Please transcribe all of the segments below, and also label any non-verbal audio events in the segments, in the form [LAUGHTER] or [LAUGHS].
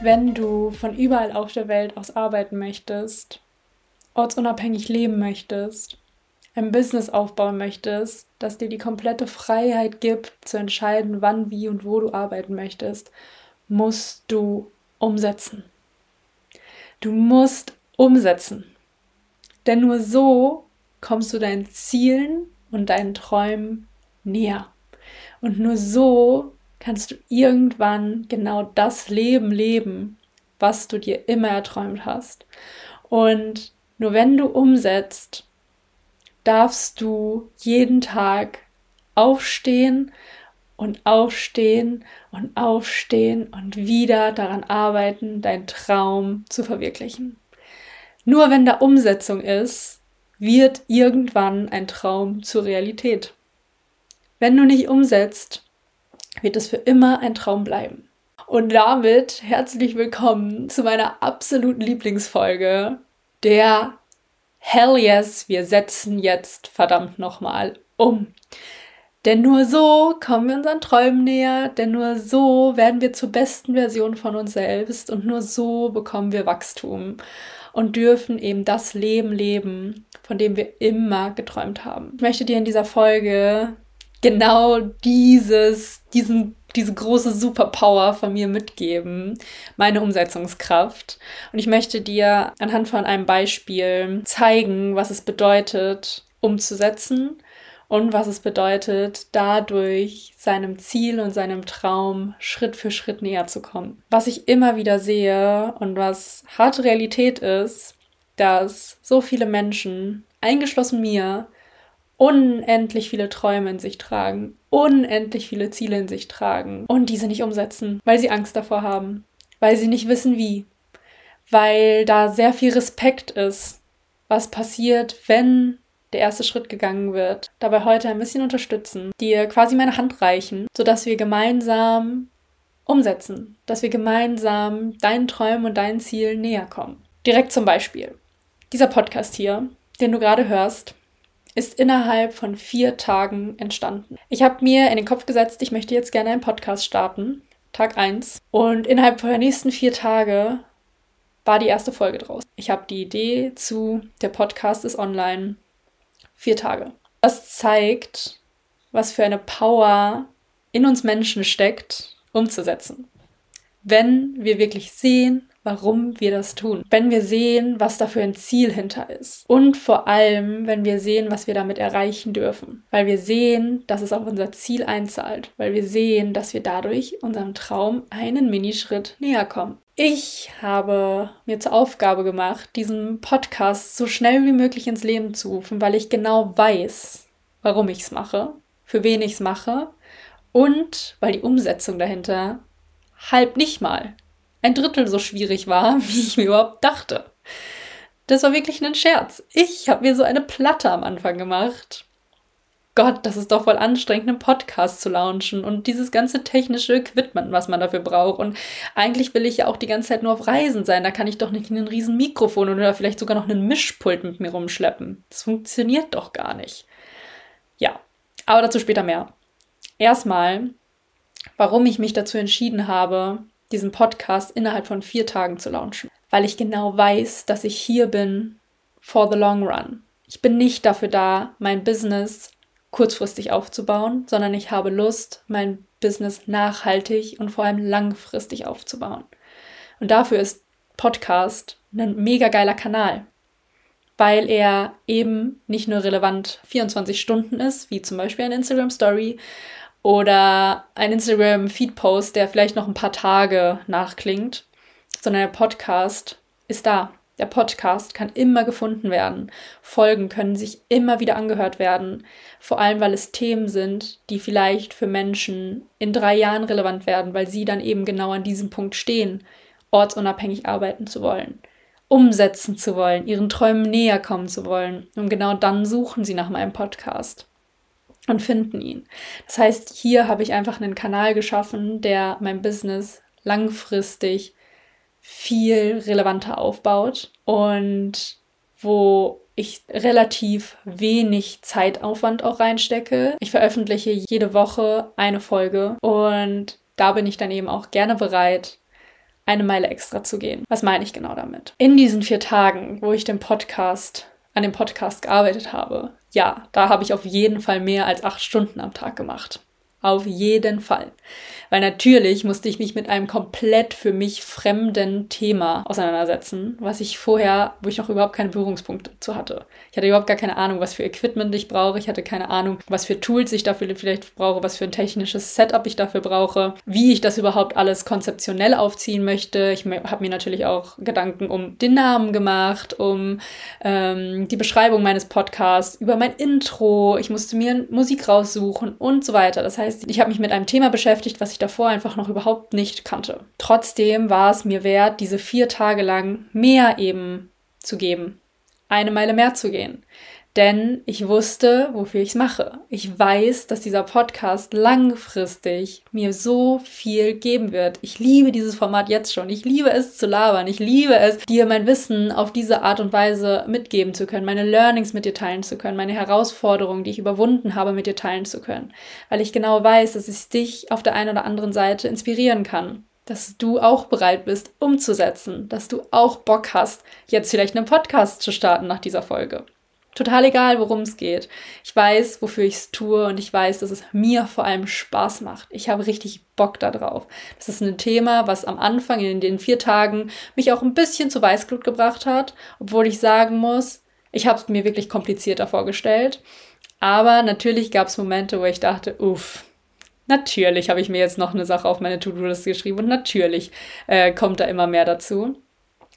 wenn du von überall auf der Welt aus arbeiten möchtest, ortsunabhängig leben möchtest, ein Business aufbauen möchtest, das dir die komplette Freiheit gibt, zu entscheiden, wann, wie und wo du arbeiten möchtest, musst du umsetzen. Du musst umsetzen. Denn nur so kommst du deinen Zielen und deinen Träumen näher. Und nur so kannst du irgendwann genau das Leben leben, was du dir immer erträumt hast. Und nur wenn du umsetzt, darfst du jeden Tag aufstehen und aufstehen und aufstehen und wieder daran arbeiten, deinen Traum zu verwirklichen. Nur wenn da Umsetzung ist, wird irgendwann ein Traum zur Realität. Wenn du nicht umsetzt, wird es für immer ein Traum bleiben. Und damit herzlich willkommen zu meiner absoluten Lieblingsfolge, der Hell yes, wir setzen jetzt verdammt nochmal um. Denn nur so kommen wir unseren Träumen näher, denn nur so werden wir zur besten Version von uns selbst und nur so bekommen wir Wachstum und dürfen eben das Leben leben, von dem wir immer geträumt haben. Ich möchte dir in dieser Folge genau dieses, diesen, diese große Superpower von mir mitgeben, meine Umsetzungskraft. Und ich möchte dir anhand von einem Beispiel zeigen, was es bedeutet, umzusetzen und was es bedeutet, dadurch seinem Ziel und seinem Traum Schritt für Schritt näher zu kommen. Was ich immer wieder sehe und was harte Realität ist, dass so viele Menschen, eingeschlossen mir, unendlich viele Träume in sich tragen, unendlich viele Ziele in sich tragen und diese nicht umsetzen, weil sie Angst davor haben, weil sie nicht wissen wie, weil da sehr viel Respekt ist, was passiert, wenn der erste Schritt gegangen wird. Dabei heute ein bisschen unterstützen, dir quasi meine Hand reichen, sodass wir gemeinsam umsetzen, dass wir gemeinsam deinen Träumen und deinen Zielen näher kommen. Direkt zum Beispiel. Dieser Podcast hier, den du gerade hörst, ist innerhalb von vier Tagen entstanden. Ich habe mir in den Kopf gesetzt, ich möchte jetzt gerne einen Podcast starten. Tag 1. Und innerhalb der nächsten vier Tage war die erste Folge draus. Ich habe die Idee zu, der Podcast ist online. Vier Tage. Das zeigt, was für eine Power in uns Menschen steckt, umzusetzen. Wenn wir wirklich sehen, warum wir das tun. Wenn wir sehen, was da für ein Ziel hinter ist. Und vor allem, wenn wir sehen, was wir damit erreichen dürfen. Weil wir sehen, dass es auf unser Ziel einzahlt. Weil wir sehen, dass wir dadurch unserem Traum einen Minischritt näher kommen. Ich habe mir zur Aufgabe gemacht, diesen Podcast so schnell wie möglich ins Leben zu rufen, weil ich genau weiß, warum ich es mache, für wen ich es mache und weil die Umsetzung dahinter halb nicht mal ein Drittel so schwierig war, [LAUGHS] wie ich mir überhaupt dachte. Das war wirklich ein Scherz. Ich habe mir so eine Platte am Anfang gemacht. Gott, das ist doch voll anstrengend, einen Podcast zu launchen und dieses ganze technische Equipment, was man dafür braucht. Und eigentlich will ich ja auch die ganze Zeit nur auf Reisen sein. Da kann ich doch nicht ein riesen Mikrofon oder vielleicht sogar noch einen Mischpult mit mir rumschleppen. Das funktioniert doch gar nicht. Ja, aber dazu später mehr. Erstmal, warum ich mich dazu entschieden habe, diesen Podcast innerhalb von vier Tagen zu launchen, weil ich genau weiß, dass ich hier bin for the long run. Ich bin nicht dafür da, mein Business kurzfristig aufzubauen, sondern ich habe Lust, mein Business nachhaltig und vor allem langfristig aufzubauen. Und dafür ist Podcast ein mega geiler Kanal, weil er eben nicht nur relevant 24 Stunden ist, wie zum Beispiel ein Instagram Story oder ein Instagram-Feed-Post, der vielleicht noch ein paar Tage nachklingt, sondern der Podcast ist da. Der Podcast kann immer gefunden werden. Folgen können sich immer wieder angehört werden. Vor allem, weil es Themen sind, die vielleicht für Menschen in drei Jahren relevant werden, weil sie dann eben genau an diesem Punkt stehen, ortsunabhängig arbeiten zu wollen, umsetzen zu wollen, ihren Träumen näher kommen zu wollen. Und genau dann suchen sie nach meinem Podcast und finden ihn. Das heißt, hier habe ich einfach einen Kanal geschaffen, der mein Business langfristig viel relevanter aufbaut und wo ich relativ wenig Zeitaufwand auch reinstecke. Ich veröffentliche jede Woche eine Folge und da bin ich dann eben auch gerne bereit, eine Meile extra zu gehen. Was meine ich genau damit? In diesen vier Tagen, wo ich den Podcast, an dem Podcast gearbeitet habe, ja, da habe ich auf jeden Fall mehr als acht Stunden am Tag gemacht. Auf jeden Fall. Weil natürlich musste ich mich mit einem komplett für mich fremden Thema auseinandersetzen, was ich vorher, wo ich noch überhaupt keine Berührungspunkte zu hatte. Ich hatte überhaupt gar keine Ahnung, was für Equipment ich brauche. Ich hatte keine Ahnung, was für Tools ich dafür vielleicht brauche, was für ein technisches Setup ich dafür brauche, wie ich das überhaupt alles konzeptionell aufziehen möchte. Ich habe mir natürlich auch Gedanken um den Namen gemacht, um ähm, die Beschreibung meines Podcasts, über mein Intro. Ich musste mir Musik raussuchen und so weiter. Das heißt, heißt, ich habe mich mit einem Thema beschäftigt, was ich davor einfach noch überhaupt nicht kannte. Trotzdem war es mir wert, diese vier Tage lang mehr eben zu geben, eine Meile mehr zu gehen denn ich wusste, wofür ich es mache. Ich weiß, dass dieser Podcast langfristig mir so viel geben wird. Ich liebe dieses Format jetzt schon. Ich liebe es zu labern. Ich liebe es, dir mein Wissen auf diese Art und Weise mitgeben zu können, meine Learnings mit dir teilen zu können, meine Herausforderungen, die ich überwunden habe, mit dir teilen zu können. Weil ich genau weiß, dass ich dich auf der einen oder anderen Seite inspirieren kann dass du auch bereit bist, umzusetzen, dass du auch Bock hast, jetzt vielleicht einen Podcast zu starten nach dieser Folge. Total egal, worum es geht. Ich weiß, wofür ich es tue und ich weiß, dass es mir vor allem Spaß macht. Ich habe richtig Bock darauf. Das ist ein Thema, was am Anfang in den vier Tagen mich auch ein bisschen zu Weißglut gebracht hat, obwohl ich sagen muss, ich habe es mir wirklich komplizierter vorgestellt. Aber natürlich gab es Momente, wo ich dachte, uff, natürlich habe ich mir jetzt noch eine Sache auf meine To-Do-Liste geschrieben und natürlich äh, kommt da immer mehr dazu.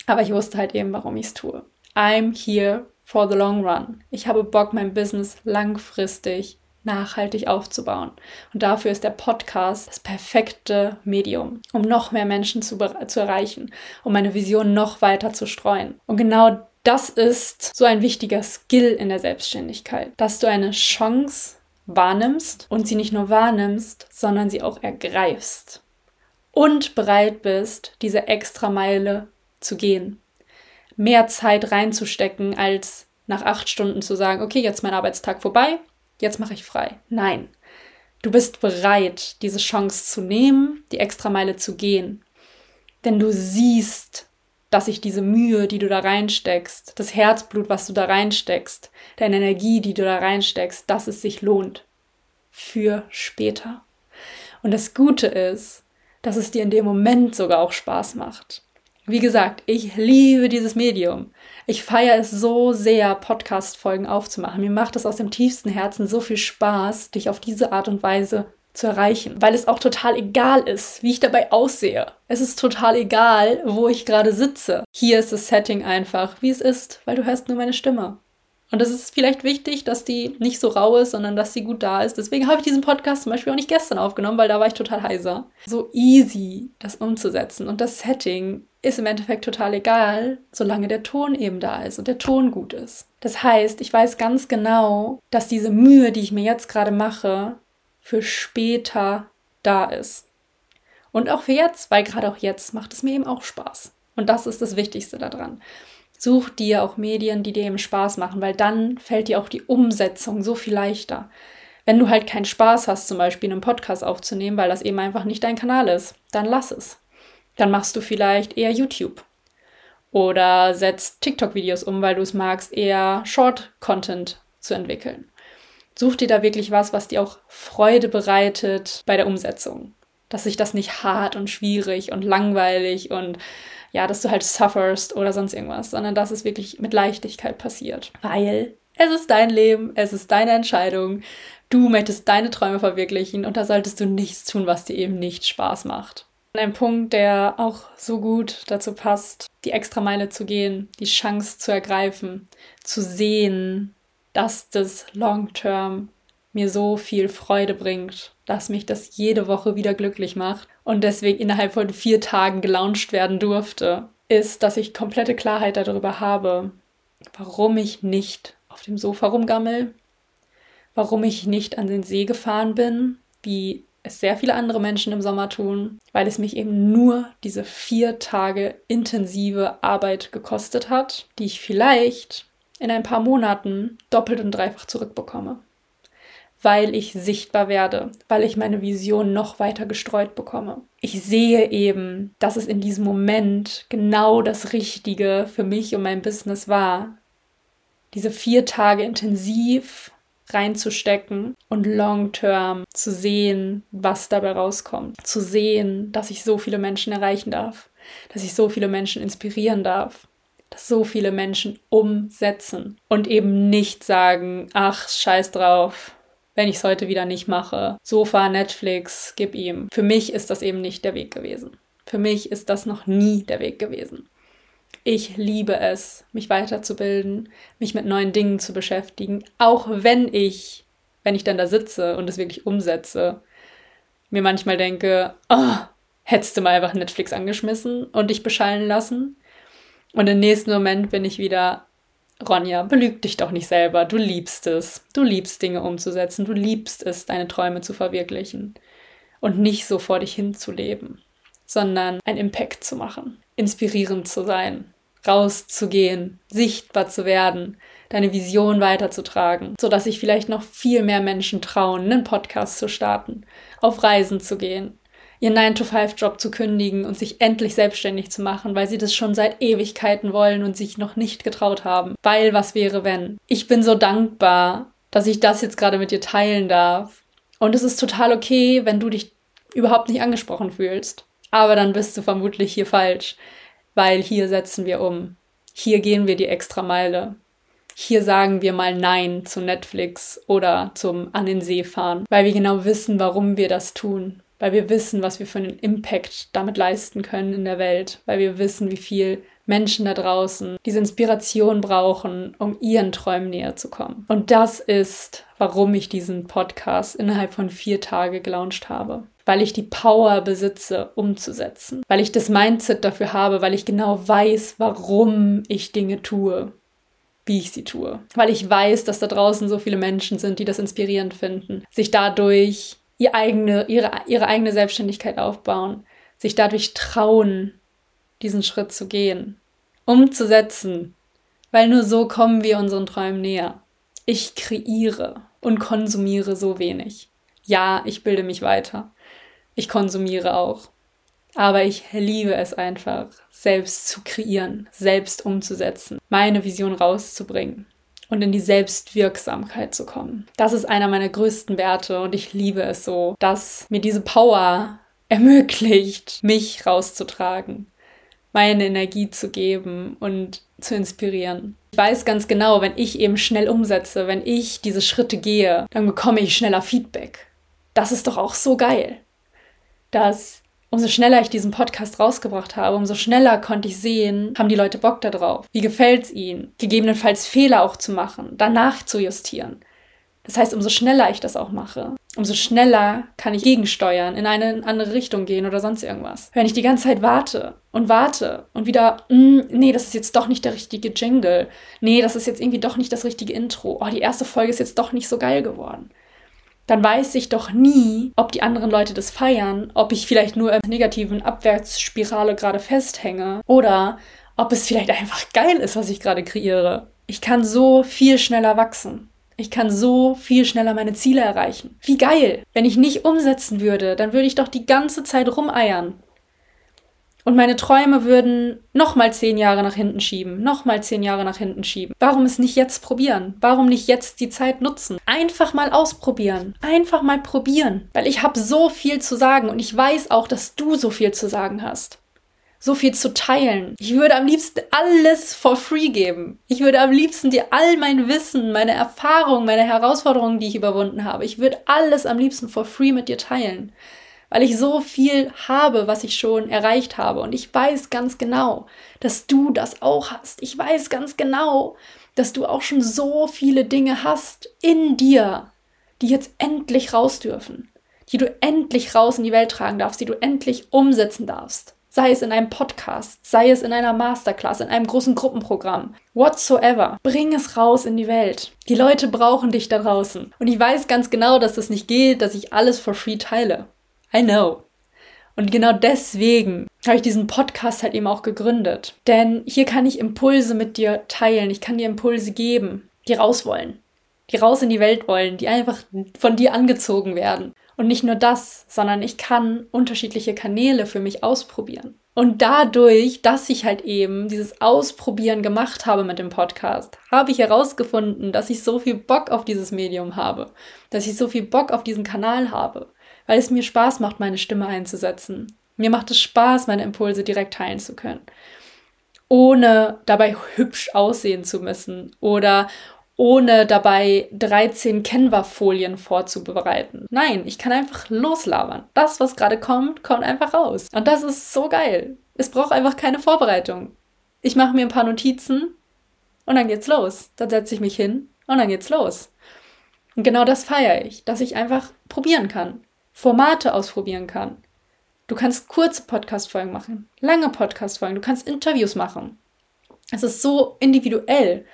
Aber ich wusste halt eben, warum ich es tue. I'm here for the long run. Ich habe Bock, mein Business langfristig nachhaltig aufzubauen. Und dafür ist der Podcast das perfekte Medium, um noch mehr Menschen zu, zu erreichen, um meine Vision noch weiter zu streuen. Und genau das ist so ein wichtiger Skill in der Selbstständigkeit, dass du eine Chance wahrnimmst und sie nicht nur wahrnimmst, sondern sie auch ergreifst und bereit bist, diese extra Meile zu gehen mehr Zeit reinzustecken, als nach acht Stunden zu sagen, okay, jetzt mein Arbeitstag vorbei, jetzt mache ich frei. Nein. Du bist bereit, diese Chance zu nehmen, die Extrameile zu gehen. Denn du siehst, dass sich diese Mühe, die du da reinsteckst, das Herzblut, was du da reinsteckst, deine Energie, die du da reinsteckst, dass es sich lohnt. Für später. Und das Gute ist, dass es dir in dem Moment sogar auch Spaß macht. Wie gesagt, ich liebe dieses Medium. Ich feiere es so sehr, Podcast-Folgen aufzumachen. Mir macht es aus dem tiefsten Herzen so viel Spaß, dich auf diese Art und Weise zu erreichen, weil es auch total egal ist, wie ich dabei aussehe. Es ist total egal, wo ich gerade sitze. Hier ist das Setting einfach, wie es ist, weil du hörst nur meine Stimme. Und es ist vielleicht wichtig, dass die nicht so rau ist, sondern dass sie gut da ist. Deswegen habe ich diesen Podcast zum Beispiel auch nicht gestern aufgenommen, weil da war ich total heiser. So easy, das umzusetzen. Und das Setting ist im Endeffekt total egal, solange der Ton eben da ist und der Ton gut ist. Das heißt, ich weiß ganz genau, dass diese Mühe, die ich mir jetzt gerade mache, für später da ist. Und auch für jetzt, weil gerade auch jetzt macht es mir eben auch Spaß. Und das ist das Wichtigste daran. Such dir auch Medien, die dir eben Spaß machen, weil dann fällt dir auch die Umsetzung so viel leichter. Wenn du halt keinen Spaß hast, zum Beispiel einen Podcast aufzunehmen, weil das eben einfach nicht dein Kanal ist, dann lass es. Dann machst du vielleicht eher YouTube. Oder setzt TikTok-Videos um, weil du es magst, eher Short-Content zu entwickeln. Such dir da wirklich was, was dir auch Freude bereitet bei der Umsetzung. Dass sich das nicht hart und schwierig und langweilig und ja, dass du halt sufferst oder sonst irgendwas, sondern dass es wirklich mit Leichtigkeit passiert. Weil es ist dein Leben, es ist deine Entscheidung. Du möchtest deine Träume verwirklichen und da solltest du nichts tun, was dir eben nicht Spaß macht. Ein Punkt, der auch so gut dazu passt, die Extrameile zu gehen, die Chance zu ergreifen, zu sehen, dass das Long-Term mir so viel Freude bringt, dass mich das jede Woche wieder glücklich macht und deswegen innerhalb von vier Tagen gelauncht werden durfte, ist, dass ich komplette Klarheit darüber habe, warum ich nicht auf dem Sofa rumgammel, warum ich nicht an den See gefahren bin, wie es sehr viele andere Menschen im Sommer tun, weil es mich eben nur diese vier Tage intensive Arbeit gekostet hat, die ich vielleicht in ein paar Monaten doppelt und dreifach zurückbekomme. Weil ich sichtbar werde, weil ich meine Vision noch weiter gestreut bekomme. Ich sehe eben, dass es in diesem Moment genau das Richtige für mich und mein Business war. Diese vier Tage intensiv reinzustecken und long-term zu sehen, was dabei rauskommt. Zu sehen, dass ich so viele Menschen erreichen darf, dass ich so viele Menschen inspirieren darf, dass so viele Menschen umsetzen und eben nicht sagen, ach, scheiß drauf, wenn ich es heute wieder nicht mache. Sofa, Netflix, gib ihm. Für mich ist das eben nicht der Weg gewesen. Für mich ist das noch nie der Weg gewesen. Ich liebe es, mich weiterzubilden, mich mit neuen Dingen zu beschäftigen, auch wenn ich, wenn ich dann da sitze und es wirklich umsetze, mir manchmal denke, oh, hättest du mal einfach Netflix angeschmissen und dich beschallen lassen. Und im nächsten Moment bin ich wieder, Ronja, belüg dich doch nicht selber. Du liebst es. Du liebst Dinge umzusetzen. Du liebst es, deine Träume zu verwirklichen. Und nicht so vor dich hinzuleben, sondern einen Impact zu machen, inspirierend zu sein, rauszugehen, sichtbar zu werden, deine Vision weiterzutragen, sodass sich vielleicht noch viel mehr Menschen trauen, einen Podcast zu starten, auf Reisen zu gehen, ihren 9-to-5-Job zu kündigen und sich endlich selbstständig zu machen, weil sie das schon seit Ewigkeiten wollen und sich noch nicht getraut haben. Weil was wäre, wenn? Ich bin so dankbar, dass ich das jetzt gerade mit dir teilen darf. Und es ist total okay, wenn du dich überhaupt nicht angesprochen fühlst. Aber dann bist du vermutlich hier falsch weil hier setzen wir um. Hier gehen wir die extra Meile. Hier sagen wir mal Nein zu Netflix oder zum An den See fahren, weil wir genau wissen, warum wir das tun, weil wir wissen, was wir für einen Impact damit leisten können in der Welt, weil wir wissen, wie viel Menschen da draußen diese Inspiration brauchen, um ihren Träumen näher zu kommen. Und das ist, warum ich diesen Podcast innerhalb von vier Tagen gelauncht habe. Weil ich die Power besitze, umzusetzen, weil ich das Mindset dafür habe, weil ich genau weiß, warum ich Dinge tue, wie ich sie tue, weil ich weiß, dass da draußen so viele Menschen sind, die das inspirierend finden, sich dadurch ihre eigene, ihre, ihre eigene Selbstständigkeit aufbauen, sich dadurch trauen, diesen Schritt zu gehen, umzusetzen, weil nur so kommen wir unseren Träumen näher. Ich kreiere und konsumiere so wenig. Ja, ich bilde mich weiter. Ich konsumiere auch. Aber ich liebe es einfach, selbst zu kreieren, selbst umzusetzen, meine Vision rauszubringen und in die Selbstwirksamkeit zu kommen. Das ist einer meiner größten Werte und ich liebe es so, dass mir diese Power ermöglicht, mich rauszutragen, meine Energie zu geben und zu inspirieren. Ich weiß ganz genau, wenn ich eben schnell umsetze, wenn ich diese Schritte gehe, dann bekomme ich schneller Feedback. Das ist doch auch so geil dass umso schneller ich diesen Podcast rausgebracht habe, umso schneller konnte ich sehen, haben die Leute Bock darauf. Wie gefällt es ihnen? Gegebenenfalls Fehler auch zu machen, danach zu justieren. Das heißt, umso schneller ich das auch mache, umso schneller kann ich gegensteuern, in eine andere Richtung gehen oder sonst irgendwas. Wenn ich die ganze Zeit warte und warte und wieder, mm, nee, das ist jetzt doch nicht der richtige Jingle. Nee, das ist jetzt irgendwie doch nicht das richtige Intro. Oh, die erste Folge ist jetzt doch nicht so geil geworden dann weiß ich doch nie, ob die anderen Leute das feiern, ob ich vielleicht nur in negativen Abwärtsspirale gerade festhänge oder ob es vielleicht einfach geil ist, was ich gerade kreiere. Ich kann so viel schneller wachsen. Ich kann so viel schneller meine Ziele erreichen. Wie geil! Wenn ich nicht umsetzen würde, dann würde ich doch die ganze Zeit rumeiern. Und meine Träume würden nochmal zehn Jahre nach hinten schieben, nochmal zehn Jahre nach hinten schieben. Warum es nicht jetzt probieren? Warum nicht jetzt die Zeit nutzen? Einfach mal ausprobieren. Einfach mal probieren. Weil ich habe so viel zu sagen und ich weiß auch, dass du so viel zu sagen hast. So viel zu teilen. Ich würde am liebsten alles for free geben. Ich würde am liebsten dir all mein Wissen, meine Erfahrungen, meine Herausforderungen, die ich überwunden habe. Ich würde alles am liebsten for free mit dir teilen weil ich so viel habe, was ich schon erreicht habe. Und ich weiß ganz genau, dass du das auch hast. Ich weiß ganz genau, dass du auch schon so viele Dinge hast in dir, die jetzt endlich raus dürfen, die du endlich raus in die Welt tragen darfst, die du endlich umsetzen darfst. Sei es in einem Podcast, sei es in einer Masterclass, in einem großen Gruppenprogramm, whatsoever. Bring es raus in die Welt. Die Leute brauchen dich da draußen. Und ich weiß ganz genau, dass das nicht geht, dass ich alles for free teile. I know. Und genau deswegen habe ich diesen Podcast halt eben auch gegründet. Denn hier kann ich Impulse mit dir teilen. Ich kann dir Impulse geben, die raus wollen. Die raus in die Welt wollen, die einfach von dir angezogen werden. Und nicht nur das, sondern ich kann unterschiedliche Kanäle für mich ausprobieren. Und dadurch, dass ich halt eben dieses Ausprobieren gemacht habe mit dem Podcast, habe ich herausgefunden, dass ich so viel Bock auf dieses Medium habe, dass ich so viel Bock auf diesen Kanal habe, weil es mir Spaß macht, meine Stimme einzusetzen. Mir macht es Spaß, meine Impulse direkt teilen zu können ohne dabei hübsch aussehen zu müssen oder ohne dabei 13 Canva-Folien vorzubereiten. Nein, ich kann einfach loslabern. Das, was gerade kommt, kommt einfach raus. Und das ist so geil. Es braucht einfach keine Vorbereitung. Ich mache mir ein paar Notizen und dann geht's los. Dann setze ich mich hin und dann geht's los. Und genau das feiere ich, dass ich einfach probieren kann, Formate ausprobieren kann. Du kannst kurze Podcast-Folgen machen, lange Podcast-Folgen, du kannst Interviews machen. Es ist so individuell.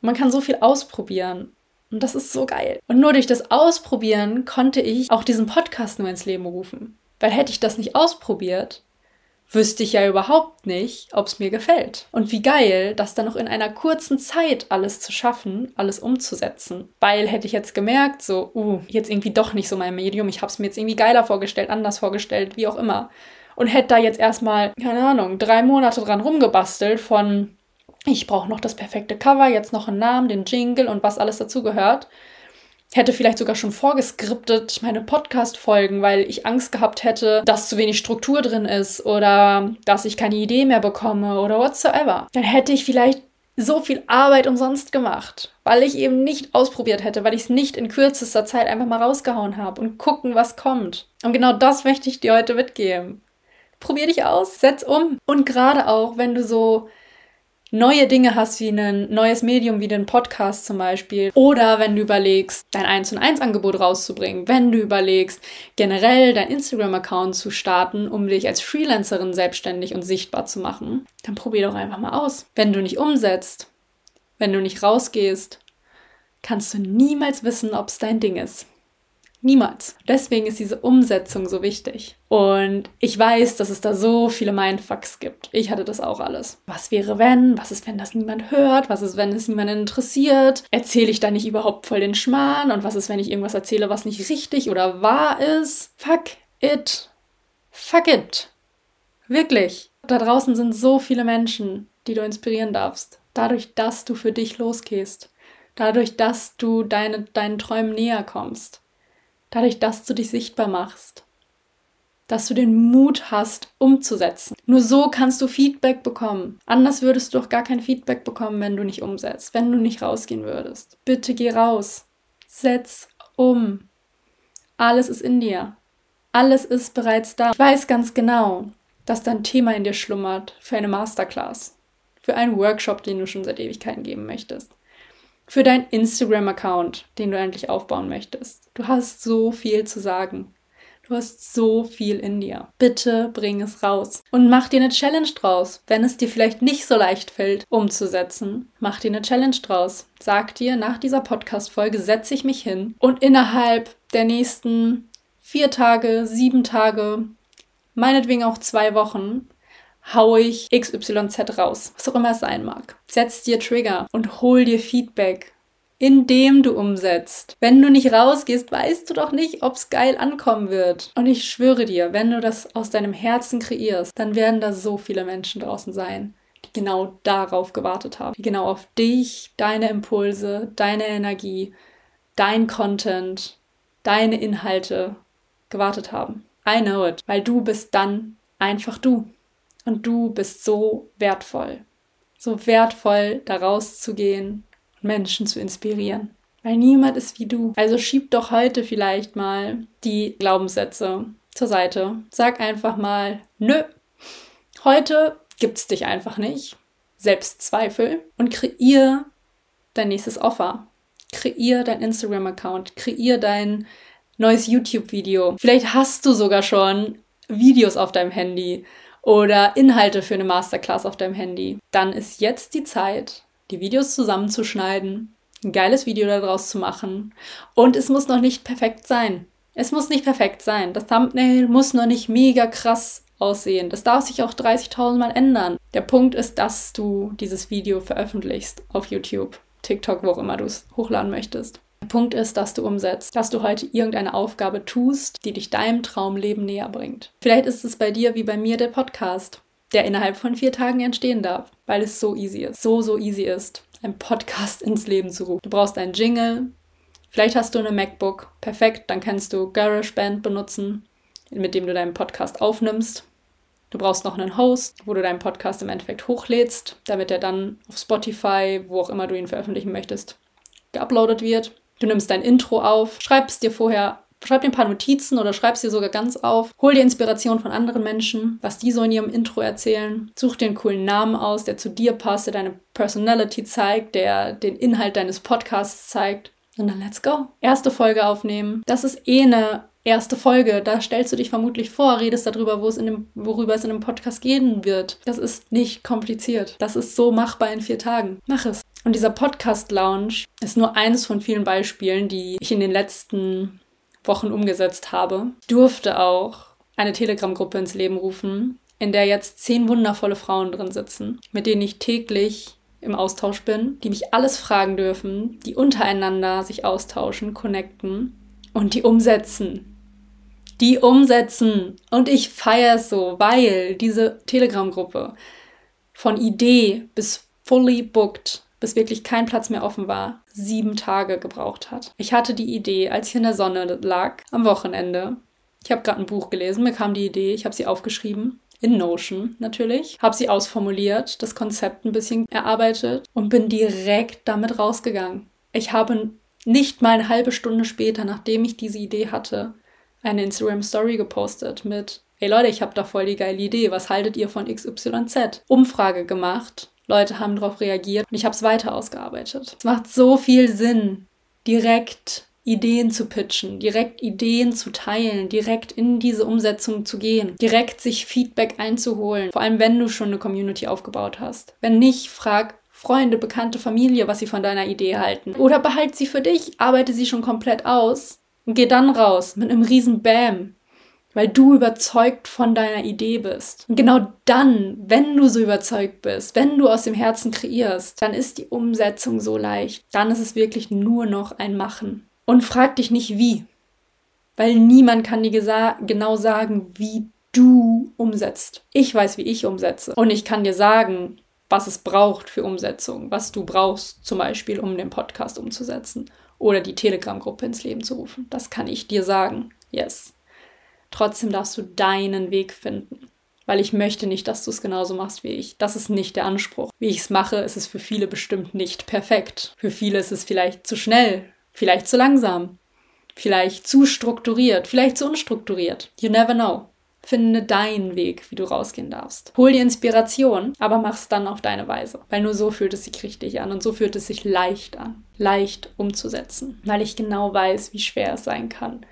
Und man kann so viel ausprobieren. Und das ist so geil. Und nur durch das Ausprobieren konnte ich auch diesen Podcast nur ins Leben rufen. Weil hätte ich das nicht ausprobiert, wüsste ich ja überhaupt nicht, ob es mir gefällt. Und wie geil, das dann noch in einer kurzen Zeit alles zu schaffen, alles umzusetzen. Weil hätte ich jetzt gemerkt, so, uh, jetzt irgendwie doch nicht so mein Medium, ich habe es mir jetzt irgendwie geiler vorgestellt, anders vorgestellt, wie auch immer. Und hätte da jetzt erstmal, keine Ahnung, drei Monate dran rumgebastelt von ich brauche noch das perfekte Cover, jetzt noch einen Namen, den Jingle und was alles dazugehört. Hätte vielleicht sogar schon vorgeskriptet meine Podcast-Folgen, weil ich Angst gehabt hätte, dass zu wenig Struktur drin ist oder dass ich keine Idee mehr bekomme oder whatsoever. Dann hätte ich vielleicht so viel Arbeit umsonst gemacht, weil ich eben nicht ausprobiert hätte, weil ich es nicht in kürzester Zeit einfach mal rausgehauen habe und gucken, was kommt. Und genau das möchte ich dir heute mitgeben. Probier dich aus, setz um. Und gerade auch, wenn du so neue Dinge hast, wie ein neues Medium, wie den Podcast zum Beispiel, oder wenn du überlegst, dein 1 und 1 Angebot rauszubringen, wenn du überlegst, generell dein Instagram-Account zu starten, um dich als Freelancerin selbstständig und sichtbar zu machen, dann probier doch einfach mal aus. Wenn du nicht umsetzt, wenn du nicht rausgehst, kannst du niemals wissen, ob es dein Ding ist. Niemals. Deswegen ist diese Umsetzung so wichtig. Und ich weiß, dass es da so viele Mindfucks gibt. Ich hatte das auch alles. Was wäre, wenn? Was ist, wenn das niemand hört? Was ist, wenn es niemanden interessiert? Erzähle ich da nicht überhaupt voll den Schmarrn? Und was ist, wenn ich irgendwas erzähle, was nicht richtig oder wahr ist? Fuck it. Fuck it. Wirklich. Da draußen sind so viele Menschen, die du inspirieren darfst. Dadurch, dass du für dich losgehst. Dadurch, dass du deine, deinen Träumen näher kommst dadurch, dass du dich sichtbar machst, dass du den Mut hast, umzusetzen. Nur so kannst du Feedback bekommen. Anders würdest du doch gar kein Feedback bekommen, wenn du nicht umsetzt, wenn du nicht rausgehen würdest. Bitte geh raus. Setz um. Alles ist in dir. Alles ist bereits da. Ich weiß ganz genau, dass dein Thema in dir schlummert für eine Masterclass, für einen Workshop, den du schon seit Ewigkeiten geben möchtest für deinen Instagram-Account, den du endlich aufbauen möchtest. Du hast so viel zu sagen. Du hast so viel in dir. Bitte bring es raus und mach dir eine Challenge draus. Wenn es dir vielleicht nicht so leicht fällt, umzusetzen, mach dir eine Challenge draus. Sag dir, nach dieser Podcast-Folge setze ich mich hin und innerhalb der nächsten vier Tage, sieben Tage, meinetwegen auch zwei Wochen, hau ich XYZ raus, was auch immer es sein mag. Setz dir Trigger und hol dir Feedback, indem du umsetzt. Wenn du nicht rausgehst, weißt du doch nicht, ob's geil ankommen wird. Und ich schwöre dir, wenn du das aus deinem Herzen kreierst, dann werden da so viele Menschen draußen sein, die genau darauf gewartet haben, die genau auf dich, deine Impulse, deine Energie, dein Content, deine Inhalte gewartet haben. I know it, weil du bist dann einfach du. Und du bist so wertvoll. So wertvoll, da rauszugehen und Menschen zu inspirieren. Weil niemand ist wie du. Also schieb doch heute vielleicht mal die Glaubenssätze zur Seite. Sag einfach mal, nö, heute gibt's dich einfach nicht. Selbstzweifel und kreier dein nächstes Offer. Kreier dein Instagram-Account, kreier dein neues YouTube-Video. Vielleicht hast du sogar schon Videos auf deinem Handy oder Inhalte für eine Masterclass auf deinem Handy. Dann ist jetzt die Zeit, die Videos zusammenzuschneiden, ein geiles Video daraus zu machen. Und es muss noch nicht perfekt sein. Es muss nicht perfekt sein. Das Thumbnail muss noch nicht mega krass aussehen. Das darf sich auch 30.000 Mal ändern. Der Punkt ist, dass du dieses Video veröffentlichst auf YouTube, TikTok, wo auch immer du es hochladen möchtest. Der Punkt ist, dass du umsetzt, dass du heute irgendeine Aufgabe tust, die dich deinem Traumleben näher bringt. Vielleicht ist es bei dir wie bei mir der Podcast, der innerhalb von vier Tagen entstehen darf, weil es so easy ist, so, so easy ist, einen Podcast [LAUGHS] ins Leben zu rufen. Du brauchst einen Jingle, vielleicht hast du eine MacBook, perfekt, dann kannst du GarageBand benutzen, mit dem du deinen Podcast aufnimmst. Du brauchst noch einen Host, wo du deinen Podcast im Endeffekt hochlädst, damit er dann auf Spotify, wo auch immer du ihn veröffentlichen möchtest, geuploadet wird. Du nimmst dein Intro auf, schreibst dir vorher, schreib dir ein paar Notizen oder schreibst dir sogar ganz auf. Hol dir Inspiration von anderen Menschen, was die so in ihrem Intro erzählen. Such dir einen coolen Namen aus, der zu dir passt, der deine Personality zeigt, der den Inhalt deines Podcasts zeigt. Und dann let's go. Erste Folge aufnehmen. Das ist eh eine erste Folge. Da stellst du dich vermutlich vor, redest darüber, wo es in dem, worüber es in dem Podcast gehen wird. Das ist nicht kompliziert. Das ist so machbar in vier Tagen. Mach es. Und dieser Podcast Lounge ist nur eines von vielen Beispielen, die ich in den letzten Wochen umgesetzt habe. Ich durfte auch eine Telegram-Gruppe ins Leben rufen, in der jetzt zehn wundervolle Frauen drin sitzen, mit denen ich täglich im Austausch bin, die mich alles fragen dürfen, die untereinander sich austauschen, connecten und die umsetzen. Die umsetzen. Und ich feiere es so, weil diese Telegram-Gruppe von Idee bis fully booked, bis wirklich kein Platz mehr offen war, sieben Tage gebraucht hat. Ich hatte die Idee, als ich in der Sonne lag, am Wochenende. Ich habe gerade ein Buch gelesen, mir kam die Idee, ich habe sie aufgeschrieben in Notion natürlich, habe sie ausformuliert, das Konzept ein bisschen erarbeitet und bin direkt damit rausgegangen. Ich habe nicht mal eine halbe Stunde später, nachdem ich diese Idee hatte, eine Instagram Story gepostet mit Ey Leute, ich habe da voll die geile Idee. Was haltet ihr von XYZ? Umfrage gemacht. Leute haben darauf reagiert und ich habe es weiter ausgearbeitet. Es macht so viel Sinn, direkt Ideen zu pitchen, direkt Ideen zu teilen, direkt in diese Umsetzung zu gehen, direkt sich Feedback einzuholen, vor allem wenn du schon eine Community aufgebaut hast. Wenn nicht, frag Freunde, Bekannte, Familie, was sie von deiner Idee halten. Oder behalt sie für dich, arbeite sie schon komplett aus und geh dann raus mit einem riesen Bam, weil du überzeugt von deiner Idee bist. Und genau dann, wenn du so überzeugt bist, wenn du aus dem Herzen kreierst, dann ist die Umsetzung so leicht. Dann ist es wirklich nur noch ein Machen. Und frag dich nicht wie, weil niemand kann dir genau sagen, wie du umsetzt. Ich weiß, wie ich umsetze. Und ich kann dir sagen, was es braucht für Umsetzung, was du brauchst zum Beispiel, um den Podcast umzusetzen oder die Telegram-Gruppe ins Leben zu rufen. Das kann ich dir sagen. Yes. Trotzdem darfst du deinen Weg finden, weil ich möchte nicht, dass du es genauso machst wie ich. Das ist nicht der Anspruch. Wie ich es mache, ist es für viele bestimmt nicht perfekt. Für viele ist es vielleicht zu schnell, vielleicht zu langsam, vielleicht zu strukturiert, vielleicht zu unstrukturiert. You never know. Finde deinen Weg, wie du rausgehen darfst. Hol dir Inspiration, aber mach's dann auf deine Weise. Weil nur so fühlt es sich richtig an und so fühlt es sich leicht an. Leicht umzusetzen. Weil ich genau weiß, wie schwer es sein kann,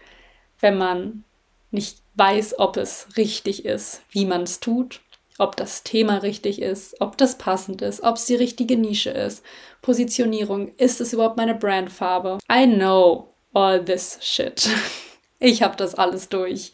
wenn man nicht weiß, ob es richtig ist, wie man es tut, ob das Thema richtig ist, ob das passend ist, ob es die richtige Nische ist, Positionierung, ist es überhaupt meine Brandfarbe? I know all this shit. [LAUGHS] Ich habe das alles durch.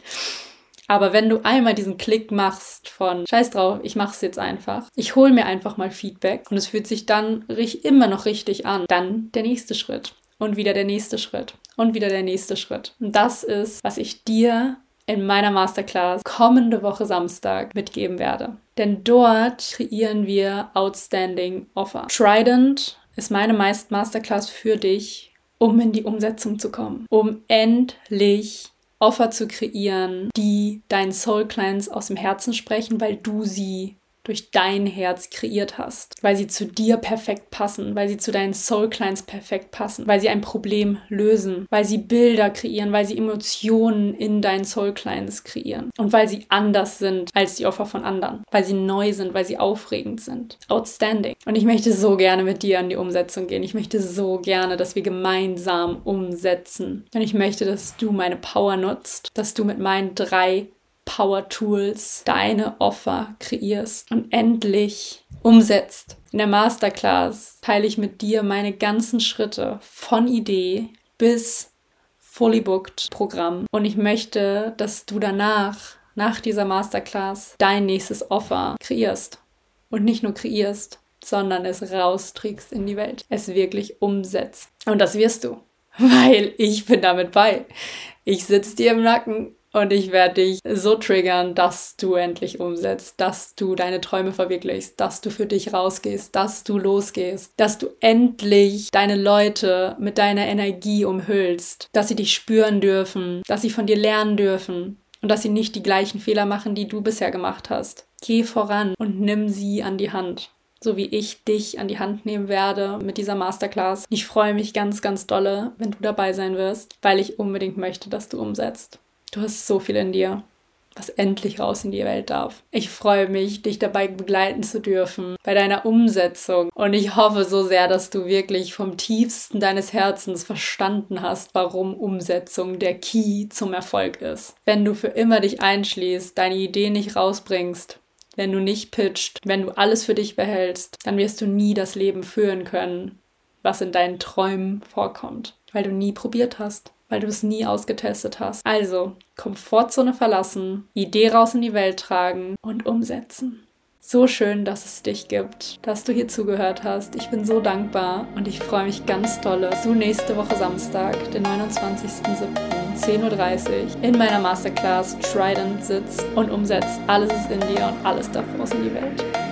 Aber wenn du einmal diesen Klick machst von Scheiß drauf, ich mach's jetzt einfach, ich hole mir einfach mal Feedback und es fühlt sich dann immer noch richtig an, dann der nächste Schritt und wieder der nächste Schritt und wieder der nächste Schritt. Und das ist, was ich dir in meiner Masterclass kommende Woche Samstag mitgeben werde. Denn dort kreieren wir Outstanding Offer. Trident ist meine Masterclass für dich, um in die Umsetzung zu kommen, um endlich Offer zu kreieren, die deinen Soul Clients aus dem Herzen sprechen, weil du sie durch dein Herz kreiert hast, weil sie zu dir perfekt passen, weil sie zu deinen Soul Clients perfekt passen, weil sie ein Problem lösen, weil sie Bilder kreieren, weil sie Emotionen in deinen Soul Clients kreieren und weil sie anders sind als die Opfer von anderen, weil sie neu sind, weil sie aufregend sind. Outstanding. Und ich möchte so gerne mit dir an die Umsetzung gehen. Ich möchte so gerne, dass wir gemeinsam umsetzen. Und ich möchte, dass du meine Power nutzt, dass du mit meinen drei Power Tools deine Offer kreierst und endlich umsetzt. In der Masterclass teile ich mit dir meine ganzen Schritte von Idee bis fully booked Programm und ich möchte, dass du danach nach dieser Masterclass dein nächstes Offer kreierst und nicht nur kreierst, sondern es rausträgst in die Welt, es wirklich umsetzt. Und das wirst du, [LAUGHS] weil ich bin damit bei. Ich sitze dir im Nacken und ich werde dich so triggern, dass du endlich umsetzt, dass du deine Träume verwirklichst, dass du für dich rausgehst, dass du losgehst, dass du endlich deine Leute mit deiner Energie umhüllst, dass sie dich spüren dürfen, dass sie von dir lernen dürfen und dass sie nicht die gleichen Fehler machen, die du bisher gemacht hast. Geh voran und nimm sie an die Hand so wie ich dich an die Hand nehmen werde mit dieser Masterclass. Ich freue mich ganz, ganz dolle, wenn du dabei sein wirst, weil ich unbedingt möchte, dass du umsetzt. Du hast so viel in dir, was endlich raus in die Welt darf. Ich freue mich, dich dabei begleiten zu dürfen bei deiner Umsetzung. Und ich hoffe so sehr, dass du wirklich vom tiefsten deines Herzens verstanden hast, warum Umsetzung der Key zum Erfolg ist. Wenn du für immer dich einschließt, deine Idee nicht rausbringst, wenn du nicht pitcht, wenn du alles für dich behältst, dann wirst du nie das Leben führen können, was in deinen Träumen vorkommt, weil du nie probiert hast weil du es nie ausgetestet hast. Also, Komfortzone verlassen, Idee raus in die Welt tragen und umsetzen. So schön, dass es dich gibt, dass du hier zugehört hast. Ich bin so dankbar und ich freue mich ganz dolle, dass du nächste Woche Samstag, den 29.07. 10.30 Uhr in meiner Masterclass Trident sitzt und umsetzt. Alles ist in dir und alles darf raus in die Welt.